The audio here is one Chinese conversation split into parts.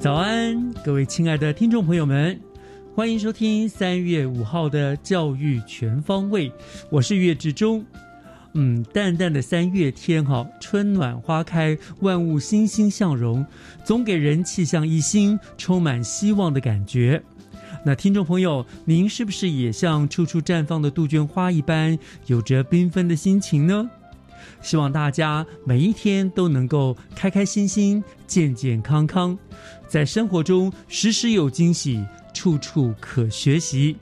早安，各位亲爱的听众朋友们，欢迎收听三月五号的教育全方位，我是岳志忠。嗯，淡淡的三月天哈，春暖花开，万物欣欣向荣，总给人气象一新、充满希望的感觉。那听众朋友，您是不是也像处处绽放的杜鹃花一般，有着缤纷的心情呢？希望大家每一天都能够开开心心、健健康康，在生活中时时有惊喜，处处可学习。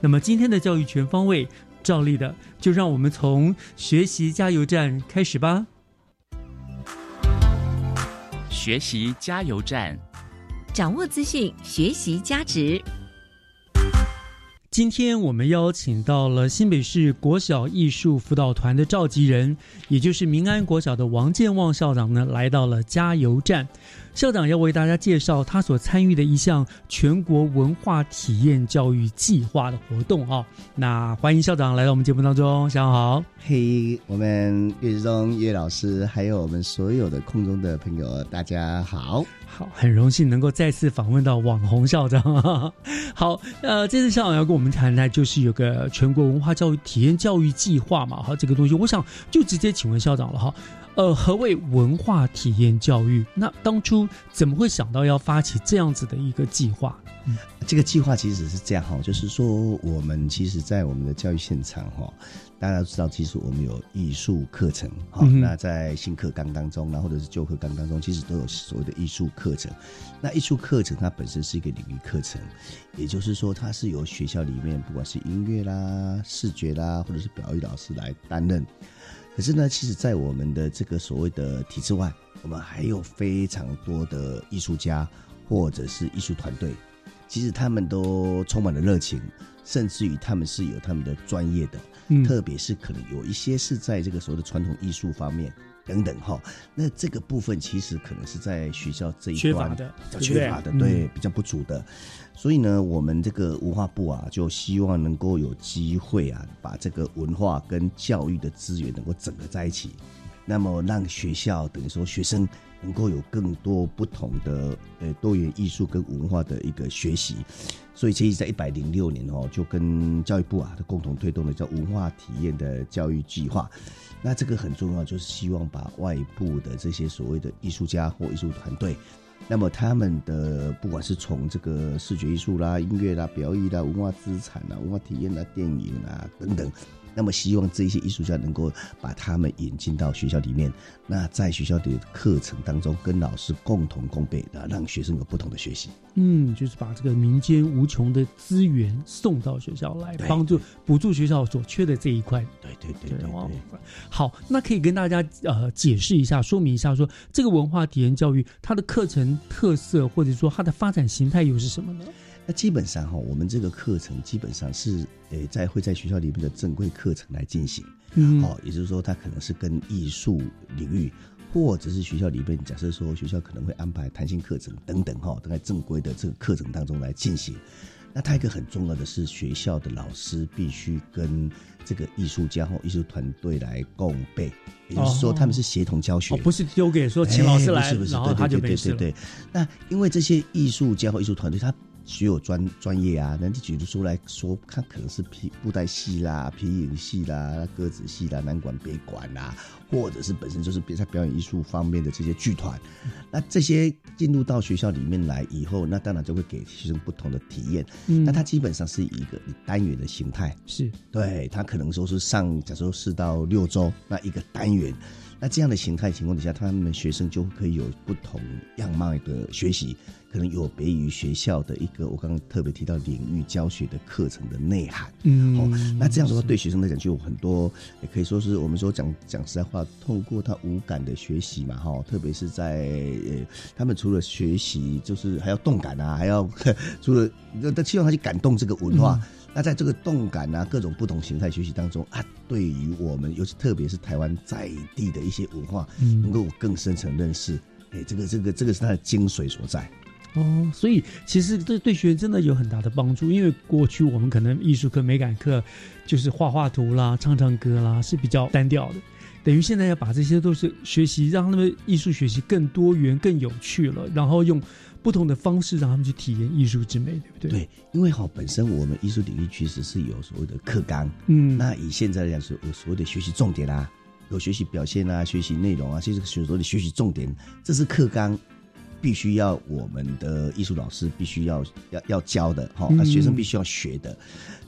那么今天的教育全方位，照例的就让我们从学习加油站开始吧。学习加油站，掌握资讯，学习价值。今天我们邀请到了新北市国小艺术辅导团的召集人，也就是民安国小的王建旺校长呢，来到了加油站。校长要为大家介绍他所参与的一项全国文化体验教育计划的活动啊。那欢迎校长来到我们节目当中，下午好。嘿，我们岳志忠岳老师，还有我们所有的空中的朋友，大家好。好，很荣幸能够再次访问到网红校长。好，呃，这次校长要跟我们谈谈，就是有个全国文化教育体验教育计划嘛，哈，这个东西，我想就直接请问校长了哈。呃，何谓文化体验教育？那当初怎么会想到要发起这样子的一个计划？这个计划其实是这样哈，就是说我们其实，在我们的教育现场哈，大家都知道，其实我们有艺术课程哈，嗯那在新课纲当中，然后或者是旧课纲当中，其实都有所谓的艺术课程。那艺术课程它本身是一个领域课程，也就是说，它是由学校里面不管是音乐啦、视觉啦，或者是表演老师来担任。可是呢，其实，在我们的这个所谓的体制外，我们还有非常多的艺术家或者是艺术团队，其实他们都充满了热情，甚至于他们是有他们的专业的，嗯特别是可能有一些是在这个所谓的传统艺术方面等等哈。那这个部分其实可能是在学校这一端缺乏的比较缺乏的，嗯对，比较不足的。所以呢，我们这个文化部啊，就希望能够有机会啊，把这个文化跟教育的资源能够整合在一起，那么让学校等于说学生能够有更多不同的呃多元艺术跟文化的一个学习。所以，其实在一百零六年哦，就跟教育部啊，共同推动的叫文化体验的教育计划。那这个很重要，就是希望把外部的这些所谓的艺术家或艺术团队，那么他们的不管是从这个视觉艺术啦、音乐啦、表演啦、文化资产啦、文化体验啦、电影啊等等，那么希望这些艺术家能够把他们引进到学校里面，那在学校的课程当中跟老师共同共备，啊，让学生有不同的学习。嗯，就是把这个民间无穷的资源送到学校来，帮助补助学校所缺的这一块。对对对对。好，那可以跟大家呃解释一下、说明一下说这个文化体验教育它的课程特色，或者说它的发展形态又是什么呢？那基本上哈，我们这个课程基本上是诶在会在学校里面的正规课程来进行。嗯好、也就是说，它可能是跟艺术领域，或者是学校里面，假设说学校可能会安排弹性课程等等哈、都在正规的这个课程当中来进行。那它一个很重要的是，学校的老师必须跟这个艺术家或艺术团队来共备，也就是说哦他们是协同教学。哦，不是丢给说请老师来，是不是然后他就对对。对对对。那因为这些艺术家或艺术团队，他学有专专业啊，那你举得出来说，他可能是皮布袋戏啦、皮影戏啦、歌子戏啦、南管北管啦，或者是本身就是在表演艺术方面的这些剧团。那这些进入到学校里面来以后，那当然就会给学生不同的体验。嗯那它基本上是一个以单元的形态，是对他可能说是上，假如说四到六周那一个单元，那这样的形态情况底下，他们学生就可以有不同样貌的学习，可能有别于学校的一个我刚刚特别提到领域教学的课程的内涵。嗯哦，那这样的话，对学生来讲就有很多，也可以说是我们说讲讲实在话，透过他无感的学习嘛，哈，特别是在呃，他们除了学习，就是还要动感啊，还要除了那他希望他去感动这个文化。嗯那在这个动感啊，各种不同形态学习当中啊，对于我们，尤其特别是台湾在地的一些文化，嗯能够更深层认识。哎，这个这个这个是它的精髓所在。哦，所以其实这对学生真的有很大的帮助，因为过去我们可能艺术课、美感课就是画画图啦、唱唱歌啦是比较单调的，等于现在要把这些都是学习，让他们艺术学习更多元、更有趣了，然后用不同的方式让他们去体验艺术之美，对不对？对，因为哈、本身我们艺术领域其实是有所谓的课纲，嗯，那以现在来讲是有所谓的学习重点啊，有学习表现啊，学习内容啊，其实所谓的学习重点，这是课纲。必须要我们的艺术老师必须要要要教的哈，那、嗯学生必须要学的。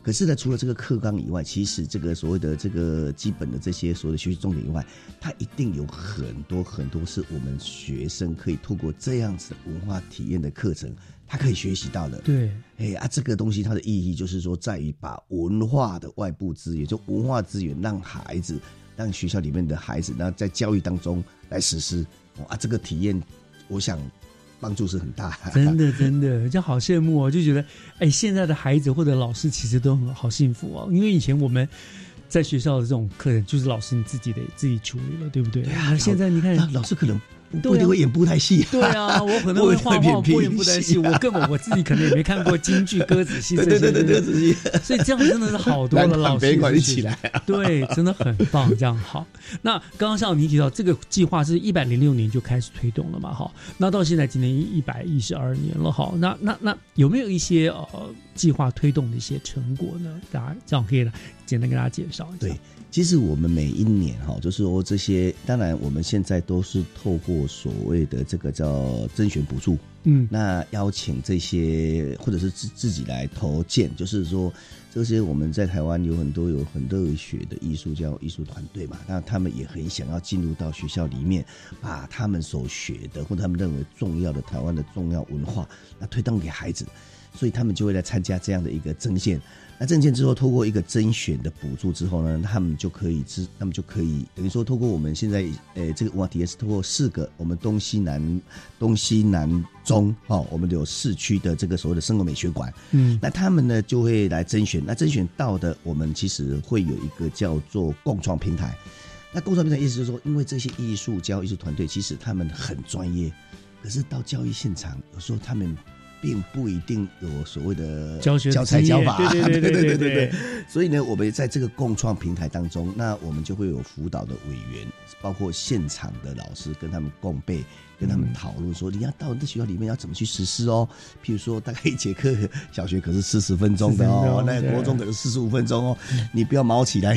可是呢，除了这个课纲以外，其实这个所谓的这个基本的这些所谓的学习重点以外，它一定有很多很多是我们学生可以透过这样子的文化体验的课程，他可以学习到的。对，哎啊，这个东西它的意义就是说，在于把文化的外部资源，就文化资源，让孩子，让学校里面的孩子，然后在教育当中来实施。哦啊，这个体验，我想帮助是很大。真的真的，就好羡慕哦，就觉得哎，现在的孩子或者老师其实都很好幸福哦，因为以前我们。在学校的这种课程，就是老师你自己得自己处理了，对不对？对啊现在你看那老师可能不对啊不一定会演布袋戏、对啊，我可能会画画，不演不担心，我根本我自己可能也没看过京剧、歌子戏这些，对对对对对，对所以这样真的是好多了。老师别管一起来，对，真的很棒，这样好。那刚刚像你提到，这个计划是一百零六年就开始推动了嘛？哈，那到现在今年一百一十二年了，哈，那那那有没有一些呃计划推动的一些成果呢？大家这样可以来简单跟大家介绍一下。对，其实我们每一年哈，就是说这些，当然我们现在都是透过所谓的这个叫甄选补助，嗯那邀请这些或者是自自己来投件，就是说这些我们在台湾有很多有很热血的艺术家、艺术团队嘛，那他们也很想要进入到学校里面，把他们所学的或者他们认为重要的台湾的重要文化，那推动给孩子，所以他们就会来参加这样的一个征线。那证件之后，透过一个甄选的补助之后呢，他们就可以知，他们就可以等于说，透过我们现在呃这个文化体验是透过四个我们东西南东西南中哦，我们有市区的这个所谓的生活美学馆，嗯那他们呢就会来甄选，那甄选到的，我们其实会有一个叫做共创平台。那共创平台意思就是说，因为这些艺术教艺术团队其实他们很专业，可是到教育现场，有时候他们并不一定有所谓的教学、教材、教法，对对对 对对。所以呢，我们在这个共创平台当中，那我们就会有辅导的委员，包括现场的老师，跟他们共备。跟他们讨论说，你要到那学校里面要怎么去实施哦。譬如说，大概一节课，小学可是四十分钟的40分哦那国中可是四十五分钟哦，你不要毛起来，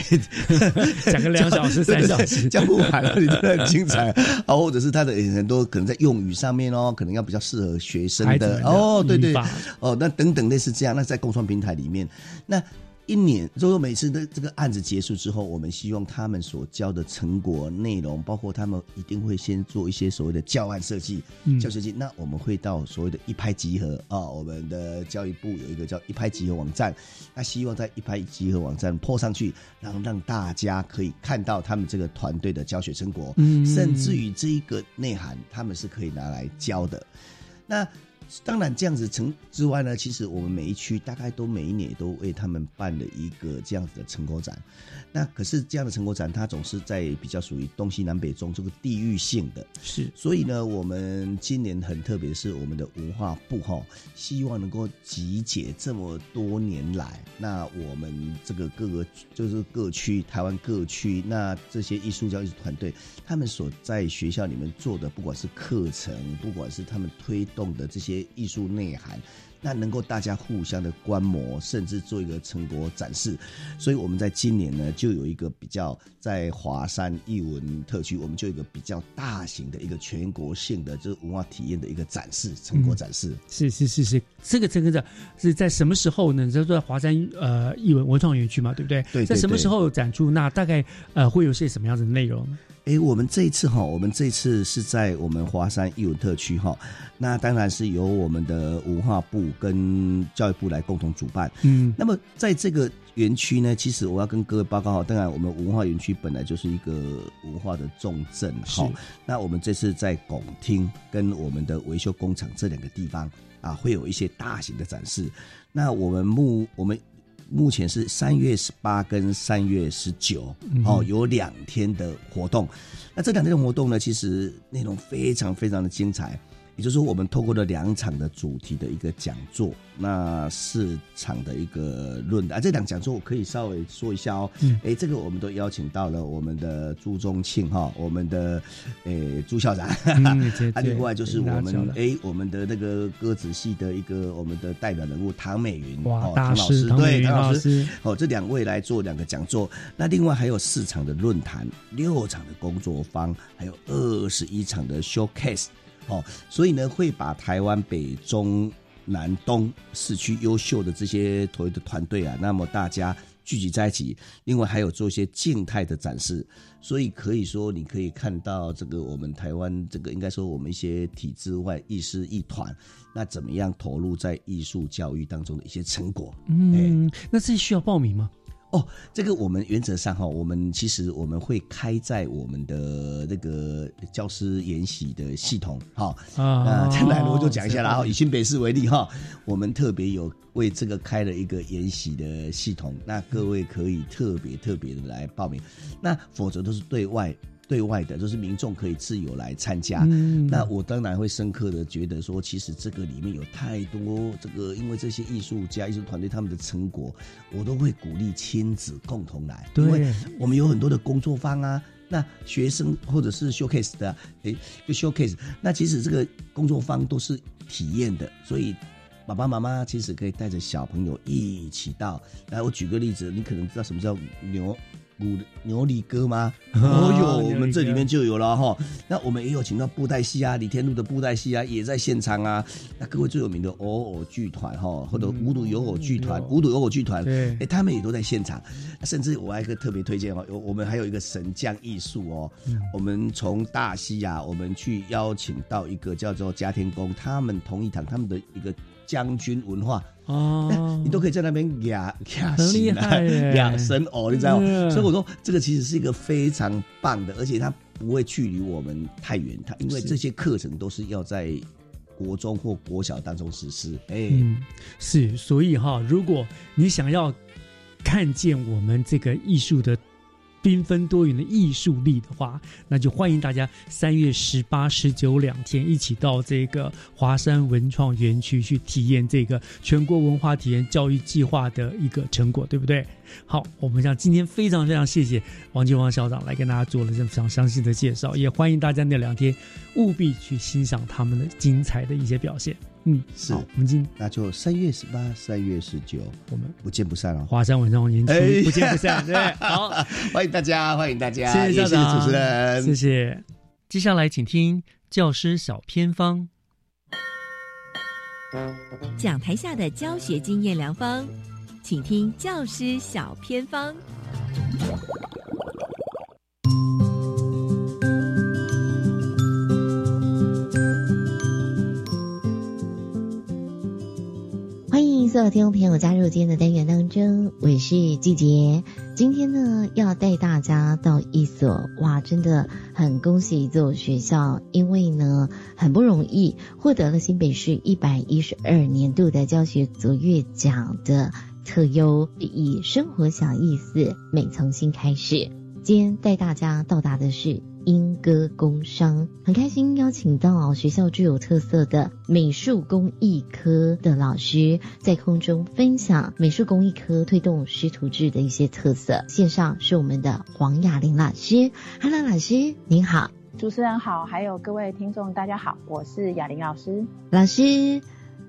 讲个两小时、三小时，讲不完了，你真的很精彩。啊！或者是他的很多可能在用语上面哦，可能要比较适合学生的。哦，对对。哦，那等等类似这样，那在共创平台里面，那一年，就是说每次的这个案子结束之后，我们希望他们所教的成果内容，包括他们一定会先做一些所谓的教案设计、嗯教设计。那我们会到所谓的一拍即合啊，我们的教育部有一个叫一拍即合网站，那希望在一拍即合网站破上去，然后让大家可以看到他们这个团队的教学成果，嗯甚至于这一个内涵，他们是可以拿来教的。那当然这样子成之外呢，其实我们每一区大概都每一年都为他们办了一个这样子的成果展。那可是这样的成果展，它总是在比较属于东西南北中这个地域性的。是，所以呢，我们今年很特别，是我们的文化部哈，希望能够集结这么多年来，那我们这个各个就是各区台湾各区，那这些艺术教育团队，他们所在学校里面做的，不管是课程，不管是他们推动的这些艺术内涵。那能够大家互相的观摩，甚至做一个成果展示，所以我们在今年呢，就有一个比较在华山艺文特区，我们就有一个比较大型的一个全国性的就是文化体验的一个展示成果展示。是是是是，这个这个展是在什么时候呢？就在华山呃艺文文创园区嘛，对不对？对。在什么时候展出？那大概呃会有些什么样子的内容？哎，我们这一次哈，我们这次是在我们华山义文特区哈，那当然是由我们的文化部跟教育部来共同主办。嗯，那么在这个园区呢，其实我要跟各位报告哈，当然我们文化园区本来就是一个文化的重镇哈。那我们这次在拱厅跟我们的维修工厂这两个地方啊，会有一些大型的展示。那我们目我们。目前是三月十八跟三月十九，哦，有两天的活动。那这两天的活动呢，其实内容非常非常的精彩。也就是说，我们透过了两场的主题的一个讲座，那四场的一个论啊，这两讲座我可以稍微说一下哦。哎，这个我们都邀请到了我们的朱宗庆哈，我们的诶朱校长，啊，另外就是我们哎我们的那个歌子系的一个我们的代表人物唐美云哦，唐老师对唐老师哦，这两位来做两个讲座。那另外还有四场的论坛，六场的工作坊，还有二十一场的 showcase。哦，所以呢，会把台湾北中南东市区优秀的这些团的团队啊，那么大家聚集在一起，另外还有做一些静态的展示，所以可以说你可以看到这个我们台湾这个应该说我们一些体制外艺师亦团，那怎么样投入在艺术教育当中的一些成果。嗯，那这需要报名吗？哦，这个我们原则上哈，我们其实我们会开在我们的那个教师研习的系统哈啊，将来我就讲一下啦。以新北市为例哈，我们特别有为这个开了一个研习的系统，那各位可以特别特别的来报名，那否则都是对外。对外的，就是民众可以自由来参加。那我当然会深刻的觉得说，其实这个里面有太多这个，因为这些艺术家、艺术团队他们的成果，我都会鼓励亲子共同来。因为我们有很多的工作坊啊，那学生或者是 showcase 的，诶，就 showcase。那其实这个工作坊都是体验的，所以爸爸妈妈其实可以带着小朋友一起到。来，我举个例子，你可能知道什么叫牛。牛牛里哥吗？哦哟，我们这里面就有了哈。那我们也有请到布袋戏啊，李天禄的布袋戏啊，也在现场啊。那各位最有名的偶偶剧团哈，或者五堵有偶剧团，五堵有偶剧团，哎，他们也都在现场。甚至我还一个特别推荐哦，有我们还有一个神将艺术哦。我们从大西亚，我们去邀请到一个叫做嘉天宫，他们同一堂他们的一个将军文化。哦，你都可以在那边压压神啊，压神哦，你知道吗？所以我说这个其实是一个非常棒的，而且它不会距离我们太远。它因为这些课程都是要在国中或国小当中实施。哎，是，所以哈，如果你想要看见我们这个艺术的。缤纷多元的艺术力的话，那就欢迎大家三月十八、十九两天一起到这个华山文创园区去体验这个全国文化体验教育计划的一个成果，对不对？好，我们像今天非常非常谢谢王金王校长来跟大家做了这么常详细的介绍，也欢迎大家那两天务必去欣赏他们的精彩的一些表现。嗯，是，我们今那就三月十八、三月十九，我们不见不散了。华山文创园区不见不散，对，好，欢迎大家，欢迎大家，谢谢校长，主持人，谢谢。接下来请听教师小偏方，讲台下的教学经验良方，请听教师小偏方。所有听众朋友加入今天的单元当中，我是季杰。今天呢，要带大家到一所哇，真的很恭喜一所学校，因为呢，很不容易获得了新北市一百一十二年度的教学卓越奖的特优，以生活小意思，美从新开始。今天带大家到达的是。莺歌工商很开心邀请到学校具有特色的美术工艺科的老师，在空中分享美术工艺科推动师徒制的一些特色。线上是我们的黄雅玲老师，Hello，老师您好，主持人好，还有各位听众大家好，我是雅玲老师。老师，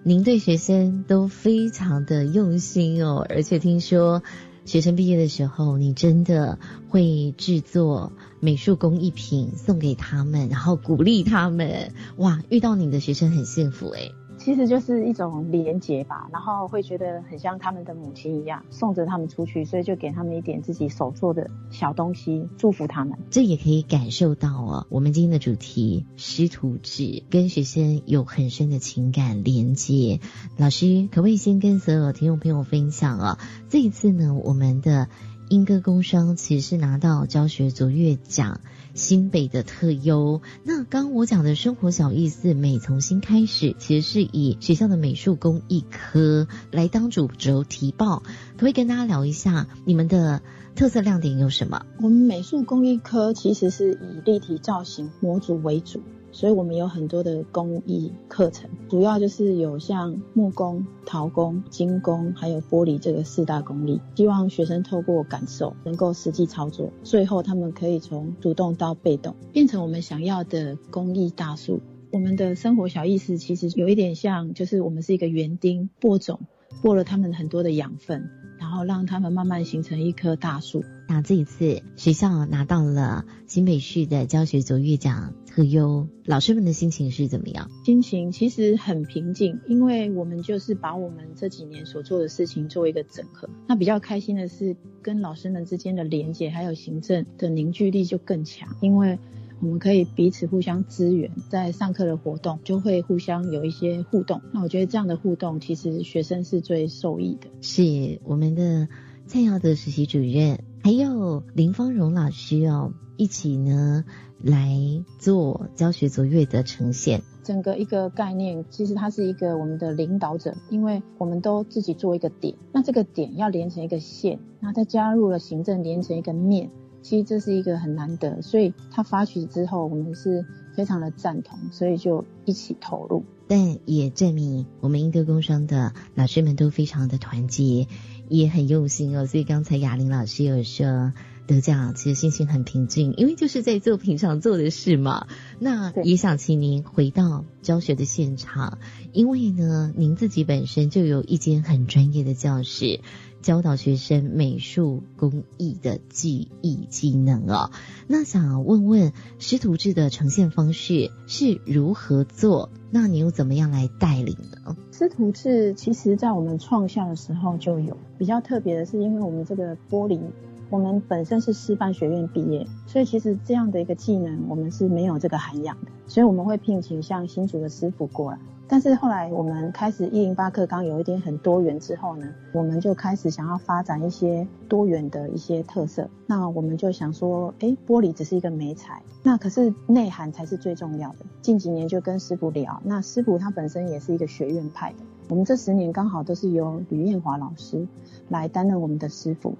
您对学生都非常的用心哦，而且听说。学生毕业的时候，你真的会制作美术工艺品送给他们，然后鼓励他们。哇，遇到你的学生很幸福哎。其实就是一种连结吧，然后会觉得很像他们的母亲一样，送着他们出去，所以就给他们一点自己手做的小东西，祝福他们。这也可以感受到哦，我们今天的主题师徒制跟学生有很深的情感连接。老师，可不可以先跟所有听众朋友分享啊？这一次呢，我们的英歌工商其实是拿到教学卓越奖。新北的特优，那刚我讲的生活小意思，美从新开始，其实是以学校的美术工艺科来当主轴提报，可以跟大家聊一下你们的特色亮点有什么？我们美术工艺科其实是以立体造型模组为主。所以我们有很多的工艺课程，主要就是有像木工、陶工、金工，还有玻璃这个四大工艺。希望学生透过感受，能够实际操作，最后他们可以从主动到被动，变成我们想要的工艺大树。我们的生活小意思其实有一点像，就是我们是一个园丁，播种，播了他们很多的养分，然后让他们慢慢形成一棵大树。那这一次学校拿到了新北市的教学卓越奖。特优，老师们的心情是怎么样？心情其实很平静，因为我们就是把我们这几年所做的事情做一个整合。那比较开心的是，跟老师们之间的连接还有行政的凝聚力就更强，因为我们可以彼此互相支援，在上课的活动就会互相有一些互动。那我觉得这样的互动，其实学生是最受益的。是我们的蔡耀的实习主任，还有林芳荣老师哦，一起呢。来做教学卓越的呈现，整个一个概念，其实它是一个我们的领导者，因为我们都自己做一个点，那这个点要连成一个线，那再加入了行政连成一个面，其实这是一个很难得，所以它发起之后，我们是非常的赞同，所以就一起投入。但也证明我们英德工商的老师们都非常的团结，也很用心哦。所以刚才雅玲老师有说。得奖，其实心情很平静，因为就是在做平常做的事嘛。那也想请您回到教学的现场，因为呢，您自己本身就有一间很专业的教室，教导学生美术工艺的技艺技能哦。那想问问师徒制的呈现方式是如何做？那你又怎么样来带领呢？师徒制其实在我们创校的时候就有，比较特别的是，因为我们这个玻璃。我们本身是师范学院毕业，所以其实这样的一个技能我们是没有这个涵养的，所以我们会聘请像新竹的师傅过来。但是后来我们开始一零八课纲有一点很多元之后呢，我们就开始想要发展一些多元的一些特色。那我们就想说，哎，玻璃只是一个媒材，那可是内涵才是最重要的。近几年就跟师傅聊，那师傅他本身也是一个学院派的，我们这十年刚好都是由吕燕华老师来担任我们的师傅。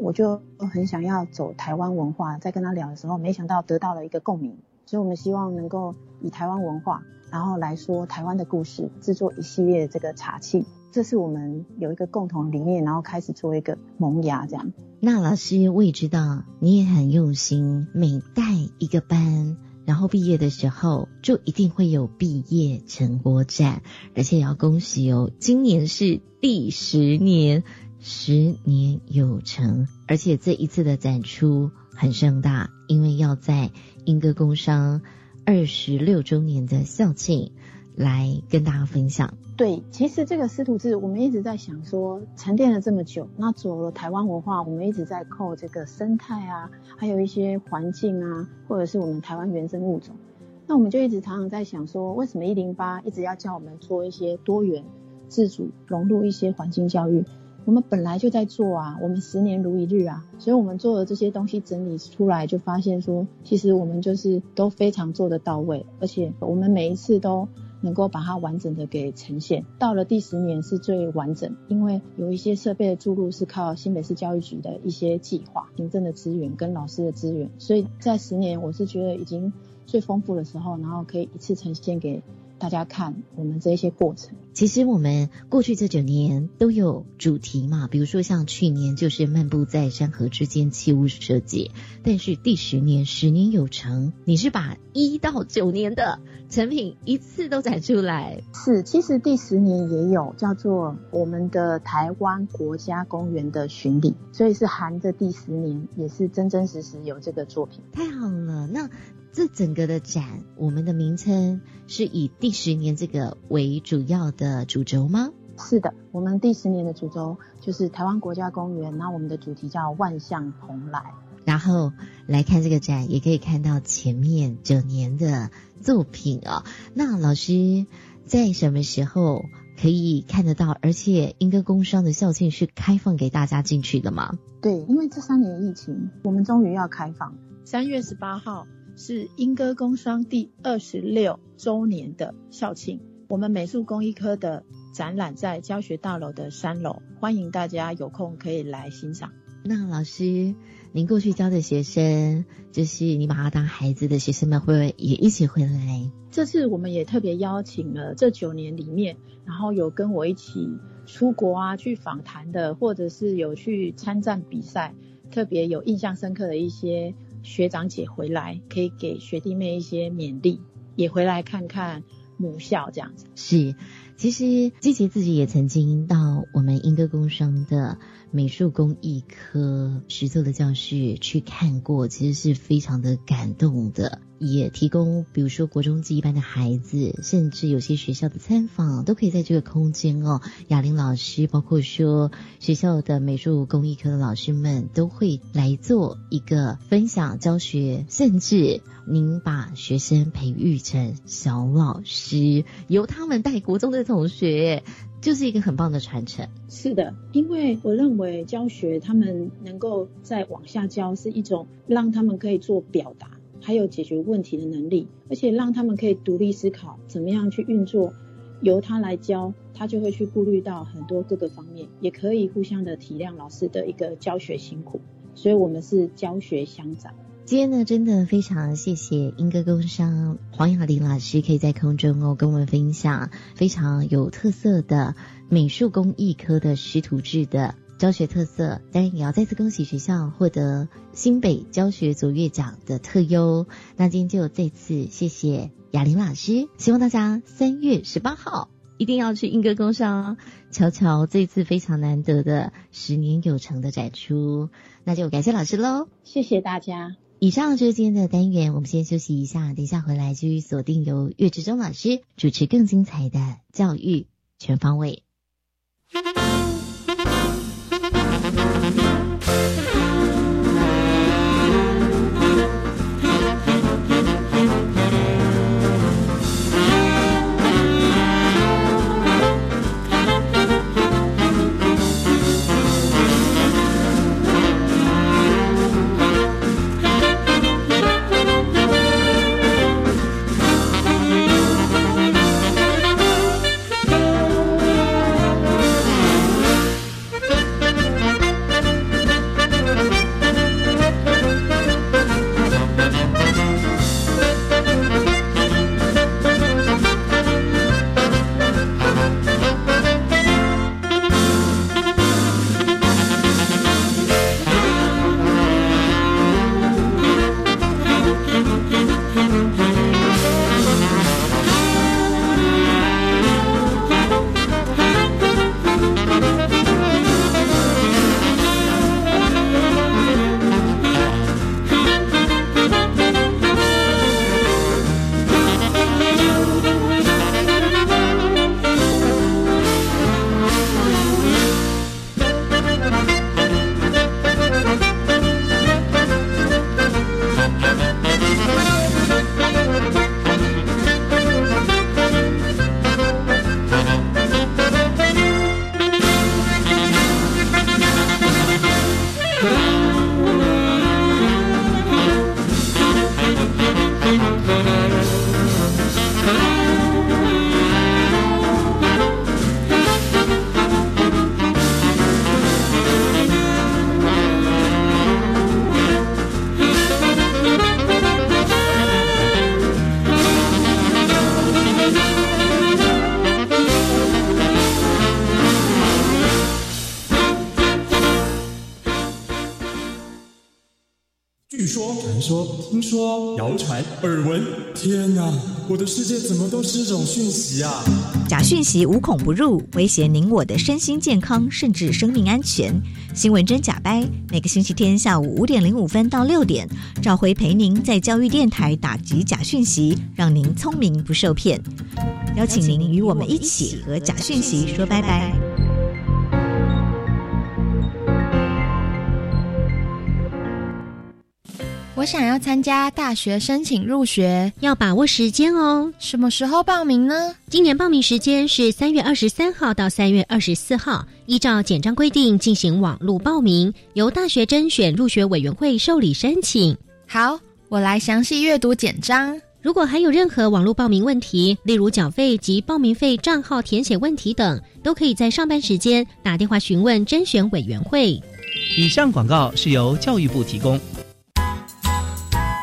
我就很想要走台湾文化，在跟他聊的时候，没想到得到了一个共鸣，所以我们希望能够以台湾文化，然后来说台湾的故事，制作一系列这个茶器，这是我们有一个共同理念，然后开始做一个萌芽这样。那老师我也知道你也很用心，每带一个班，然后毕业的时候就一定会有毕业成果展，而且也要恭喜哦，今年是第十年。十年有成，而且这一次的展出很盛大，因为要在英歌工商二十六周年的校庆来跟大家分享。对，其实这个师徒制，我们一直在想说，沉淀了这么久，那走了台湾文化，我们一直在扣这个生态啊，还有一些环境啊，或者是我们台湾原生物种，那我们就一直常常在想说，为什么一零八一直要叫我们做一些多元自主融入一些环境教育？我们本来就在做啊，我们十年如一日啊，所以我们做的这些东西整理出来，就发现说，其实我们就是都非常做得到位，而且我们每一次都能够把它完整的给呈现。到了第十年是最完整，因为有一些设备的注入是靠新北市教育局的一些计划、行政的资源跟老师的资源，所以在十年我是觉得已经最丰富的时候，然后可以一次呈现给。大家看我们这些过程，其实我们过去这九年都有主题嘛，比如说像去年就是漫步在山河之间，器物设计，但是第十年十年有成，你是把一到九年的成品一次都展出来。是，其实第十年也有叫做我们的台湾国家公园的巡礼，所以是含着第十年，也是真真实实有这个作品。太好了，那。这整个的展，我们的名称是以第十年这个为主要的主轴吗？是的，我们第十年的主轴就是台湾国家公园，那我们的主题叫万象蓬莱。然后来看这个展，也可以看到前面九年的作品啊。那老师在什么时候可以看得到？而且英歌工商的校庆是开放给大家进去的吗？对，因为这三年疫情，我们终于要开放，三月十八号。是英歌工商第二十六周年的校庆，我们美术工艺科的展览在教学大楼的三楼，欢迎大家有空可以来欣赏。那老师，您过去教的学生，就是你把他当孩子的学生们，会不会也一起回来？这次我们也特别邀请了这九年里面，然后有跟我一起出国啊去访谈的，或者是有去参战比赛，特别有印象深刻的一些。学长姐回来可以给学弟妹一些勉励，也回来看看母校这样子。是，其实积极自己也曾经到我们英歌工商的美术工艺科实作的教室去看过，其实是非常的感动的。也提供，比如说国中级一班的孩子，甚至有些学校的参访，都可以在这个空间哦。雅玲老师，包括说学校的美术工艺科的老师们，都会来做一个分享教学，甚至您把学生培育成小老师，由他们带国中的同学，就是一个很棒的传承。是的，因为我认为教学他们能够再往下教，是一种让他们可以做表达。还有解决问题的能力，而且让他们可以独立思考，怎么样去运作，由他来教，他就会去顾虑到很多各个方面，也可以互相的体谅老师的一个教学辛苦，所以我们是教学相长。今天呢，真的非常谢谢英歌工商黄雅玲老师，可以在空中哦跟我们分享非常有特色的美术工艺科的师徒制的。教学特色，当然也要再次恭喜学校获得新北教学卓越奖的特优。那今天就再次谢谢雅玲老师，希望大家三月十八号一定要去英歌工商瞧瞧这次非常难得的十年有成的展出。那就感谢老师喽，谢谢大家。以上就是今天的单元，我们先休息一下，等一下回来继续锁定由岳志忠老师主持更精彩的教育全方位。我的世界怎么都是一种讯息啊？假讯息无孔不入，威胁您我的身心健康，甚至生命安全。新闻真假掰，每个星期天下午五点零五分到六点，赵辉陪您在教育电台打击假讯息，让您聪明不受骗。邀请您与我们一起和假讯息说拜拜。我想要参加大学申请入学，要把握时间哦。什么时候报名呢？今年报名时间是三月二十三号到三月二十四号，依照简章规定进行网络报名，由大学甄选入学委员会受理申请。好，我来详细阅读简章。如果还有任何网络报名问题，例如缴费及报名费账号填写问题等，都可以在上班时间打电话询问甄选委员会。以上广告是由教育部提供。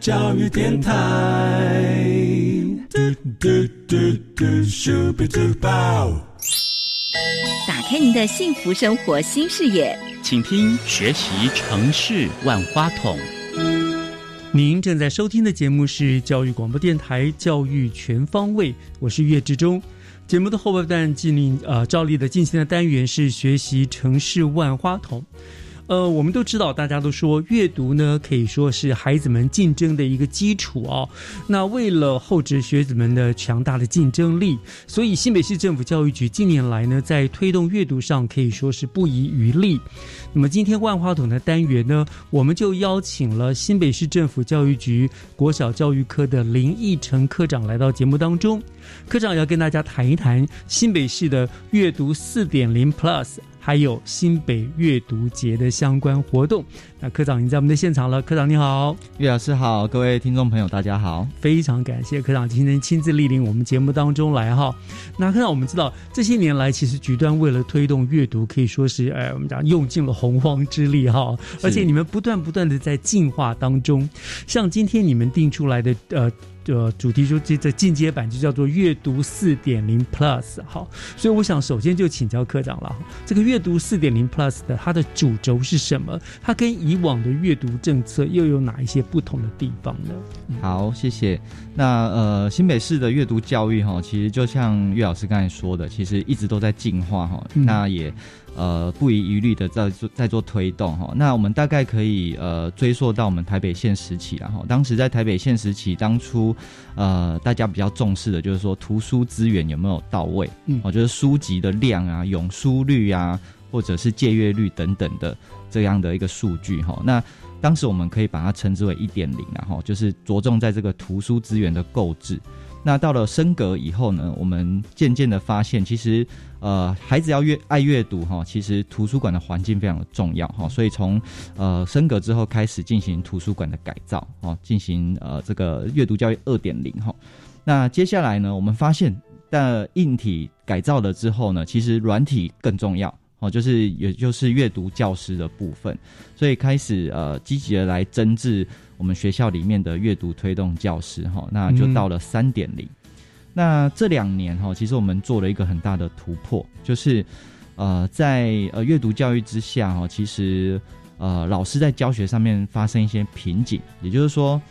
教育电台。打开您的幸福生活新视野，请听学习城市万花筒。您正在收听的节目是教育广播电台《教育全方位》，我是岳志忠。节目的后半段进令呃照例的进行的单元是学习城市万花筒。呃，我们都知道，大家都说阅读呢，可以说是孩子们竞争的一个基础哦。那为了厚植学子们的强大的竞争力，所以新北市政府教育局近年来呢，在推动阅读上可以说是不遗余力。那么今天万花筒的单元呢，我们就邀请了新北市政府教育局国小教育科的林义成科长来到节目当中。科长要跟大家谈一谈新北市的阅读四点零 Plus。还有新北阅读节的相关活动，那科长已经在我们的现场了。科长你好，岳老师好，各位听众朋友大家好，非常感谢科长今天亲自莅临我们节目当中来哈。那科长，我们知道这些年来，其实局端为了推动阅读，可以说是哎，我们讲用尽了洪荒之力哈，而且你们不断不断的在进化当中。像今天你们定出来的呃。的主题就这这进阶版就叫做阅读四点零 Plus 好，所以我想首先就请教科长了，这个阅读四点零 Plus 的它的主轴是什么？它跟以往的阅读政策又有哪一些不同的地方呢？好，谢谢。那呃，新北市的阅读教育哈，其实就像岳老师刚才说的，其实一直都在进化哈，那也。呃，不遗余力的在做在做推动哈。那我们大概可以呃追溯到我们台北县时期然后当时在台北县时期，当初呃大家比较重视的就是说图书资源有没有到位，嗯，我觉得书籍的量啊、涌书率啊，或者是借阅率等等的这样的一个数据哈。那当时我们可以把它称之为一点零，然后就是着重在这个图书资源的购置。那到了升格以后呢，我们渐渐的发现，其实，呃，孩子要阅爱阅读哈，其实图书馆的环境非常的重要哈，所以从呃升格之后开始进行图书馆的改造哦，进行呃这个阅读教育二点零哈。那接下来呢，我们发现，但硬体改造了之后呢，其实软体更重要。哦，就是也就是阅读教师的部分，所以开始呃积极的来增置我们学校里面的阅读推动教师哈，那就到了三点零。那这两年哈，其实我们做了一个很大的突破，就是呃在呃阅读教育之下哈，其实呃老师在教学上面发生一些瓶颈，也就是说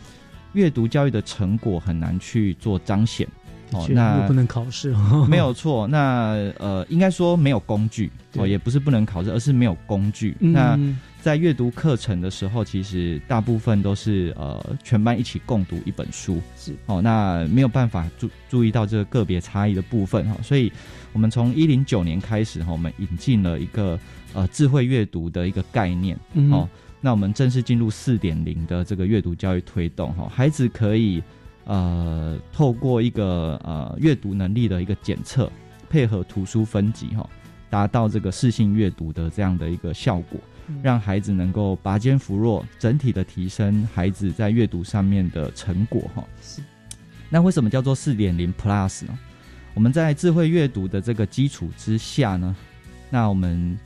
阅读教育的成果很难去做彰显。哦，那又不能考试，没有错。那呃，应该说没有工具哦，也不是不能考试，而是没有工具。那在阅读课程的时候，其实大部分都是呃全班一起共读一本书，是。哦，那没有办法注注意到这个个别差异的部分哈，所以我们从一零九年开始哈，我们引进了一个呃智慧阅读的一个概念哦，那我们正式进入四点零的这个阅读教育推动哈，孩子可以呃透过一个呃阅读能力的一个检测，配合图书分级哈，达到这个适性阅读的这样的一个效果。让孩子能够拔尖扶弱，整体的提升孩子在阅读上面的成果哈。是。那为什么叫做四点零 Plus 呢？我们在智慧阅读的这个基础之下呢，那我们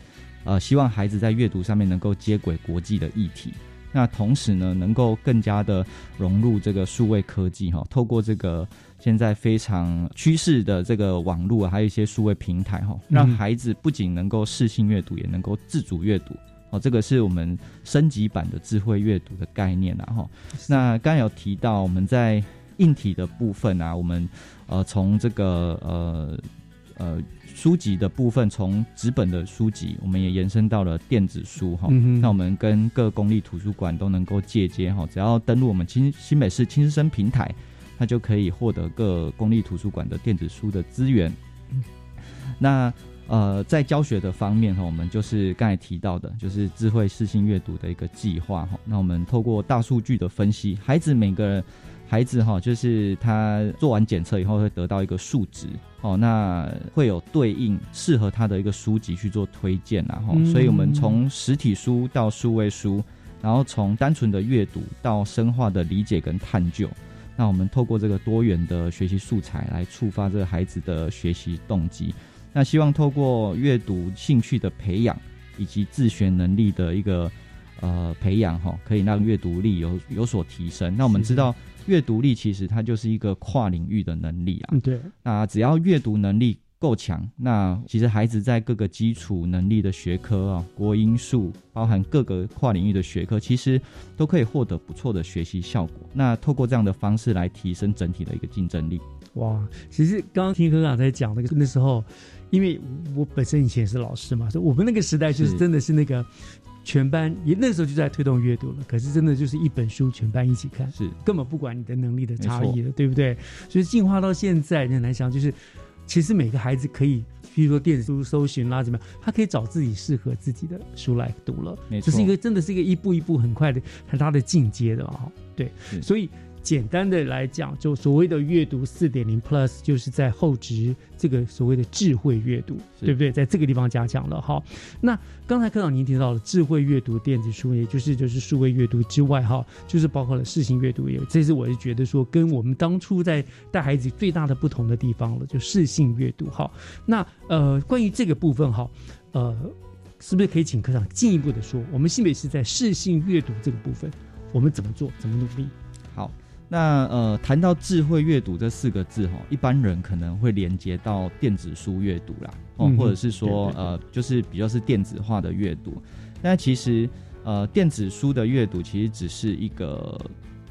呃希望孩子在阅读上面能够接轨国际的议题，那同时呢能够更加的融入这个数位科技哈，透过这个现在非常趋势的这个网络，还有一些数位平台哈，让孩子不仅能够适性阅读，也能够自主阅读。哦，这个是我们升级版的智慧阅读的概念啊，哈。那刚刚有提到我们在硬体的部分啊，我们呃从这个呃呃书籍的部分，从纸本的书籍，我们也延伸到了电子书哈。那我们跟各公立图书馆都能够借接哈，只要登录我们新新北市亲师生平台，那就可以获得各公立图书馆的电子书的资源。那呃，在教学的方面哈，我们就是刚才提到的，就是智慧视性阅读的一个计划哈。那我们透过大数据的分析，孩子每个人孩子哈，就是他做完检测以后会得到一个数值哦，那会有对应适合他的一个书籍去做推荐然后，所以我们从实体书到数位书，然后从单纯的阅读到深化的理解跟探究，那我们透过这个多元的学习素材来触发这个孩子的学习动机。那希望透过阅读兴趣的培养，以及自学能力的一个呃培养哈，可以让阅读力有有所提升。那我们知道，阅读力其实它就是一个跨领域的能力啊。对。那只要阅读能力够强，那其实孩子在各个基础能力的学科啊，国英数，包含各个跨领域的学科，其实都可以获得不错的学习效果。那透过这样的方式来提升整体的一个竞争力。哇，其实刚刚听科长在讲那个那时候。因为我本身以前是老师嘛，所以我们那个时代就是真的是那个全班也那时候就在推动阅读了。可是真的就是一本书全班一起看，是根本不管你的能力的差异了，对不对？所以进化到现在，你很难想，就是其实每个孩子可以，比如说电子书搜寻啦，怎么样，他可以找自己适合自己的书来读了。这是一个真的是一个一步一步很快的，很大的进阶的哦。对，所以。简单的来讲，就所谓的阅读四点零 Plus，就是在后值这个所谓的智慧阅读，对不对？在这个地方加强了哈。那刚才科长您提到了智慧阅读电子书，也就是就是数位阅读之外哈，就是包括了视性阅读也。这是我是觉得说，跟我们当初在带孩子最大的不同的地方了，就视性阅读哈。那呃，关于这个部分哈，呃，是不是可以请科长进一步的说，我们新北市在视性阅读这个部分，我们怎么做，怎么努力？好。那呃，谈到智慧阅读这四个字哈，一般人可能会连接到电子书阅读啦，哦，或者是说呃，就是比较是电子化的阅读。那其实呃，电子书的阅读其实只是一个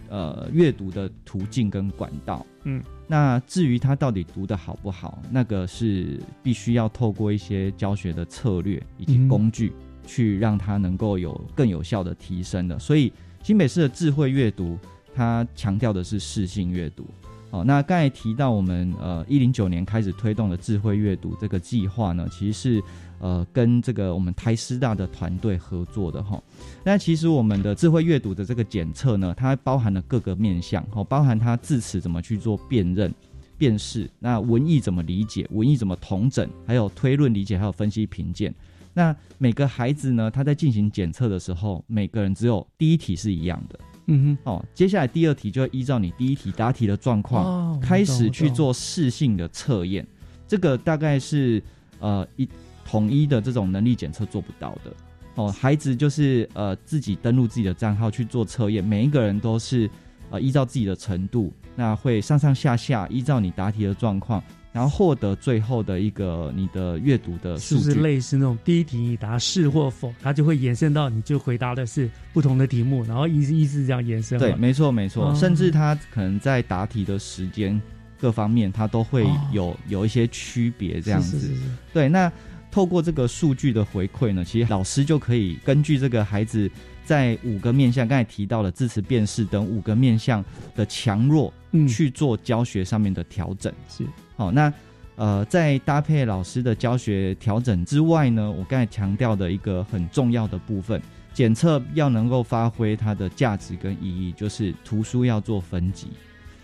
呃阅读的途径跟管道。嗯，那至于他到底读的好不好，那个是必须要透过一些教学的策略以及工具，去让他能够有更有效的提升的。所以新北市的智慧阅读。它强调的是视性阅读，哦，那刚才提到我们呃一零九年开始推动的智慧阅读这个计划呢，其实是呃跟这个我们台师大的团队合作的哈。那其实我们的智慧阅读的这个检测呢，它包含了各个面向，哦，包含它字词怎么去做辨认、辨识，那文意怎么理解，文意怎么同整，还有推论理解，还有分析评鉴。那每个孩子呢，他在进行检测的时候，每个人只有第一题是一样的。嗯哼，哦，接下来第二题就会依照你第一题答题的状况，开始去做适性的测验。这个大概是呃一统一的这种能力检测做不到的。哦，孩子就是呃自己登录自己的账号去做测验，每一个人都是呃依照自己的程度，那会上上下下依照你答题的状况。然后获得最后的一个你的阅读的数据，是不是类似那种第一题你答是或否，它就会延伸到你就回答的是不同的题目，然后一直一直这样延伸。对，没错没错，甚至他可能在答题的时间各方面，它都会有有一些区别这样子。对，那透过这个数据的回馈呢，其实老师就可以根据这个孩子在五个面向，刚才提到了字词辨识等五个面向的强弱，去做教学上面的调整。是，好，那呃，在搭配老师的教学调整之外呢，我刚才强调的一个很重要的部分。检测要能够发挥它的价值跟意义，就是图书要做分级。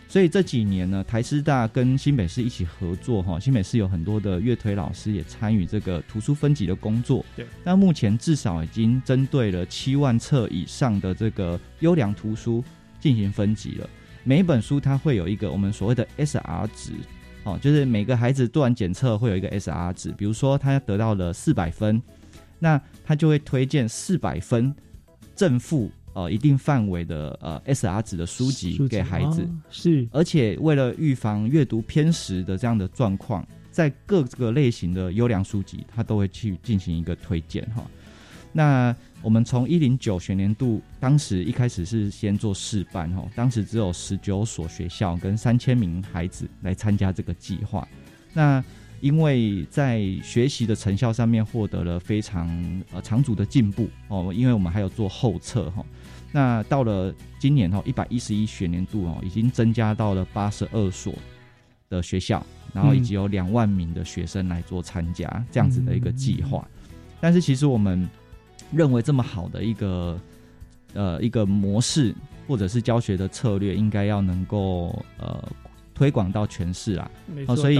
所以这几年呢，台师大跟新北市一起合作，哈，新北市有很多的乐推老师也参与这个图书分级的工作。对，那目前至少已经针对了七万册以上的这个优良图书进行分级了。每一本书它会有一个我们所谓的 SR 值，哦，就是每个孩子做完检测会有一个 SR 值，比如说他得到了四百分。那他就会推荐四百分正负呃一定范围的呃 S R 值的书籍给孩子，是，而且为了预防阅读偏食的这样的状况，在各个类型的优良书籍，他都会去进行一个推荐哈。那我们从一零九学年度，当时一开始是先做试办哈，当时只有十九所学校跟三千名孩子来参加这个计划，那。因为在学习的成效上面获得了非常呃长足的进步哦，因为我们还有做后测哈，那到了今年哈一百一十一学年度哦，已经增加到了八十二所的学校，然后以及有两万名的学生来做参加这样子的一个计划。但是其实我们认为这么好的一个呃一个模式或者是教学的策略，应该要能够呃。推广到全市啦，哦，所以，